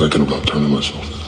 thinking about turning myself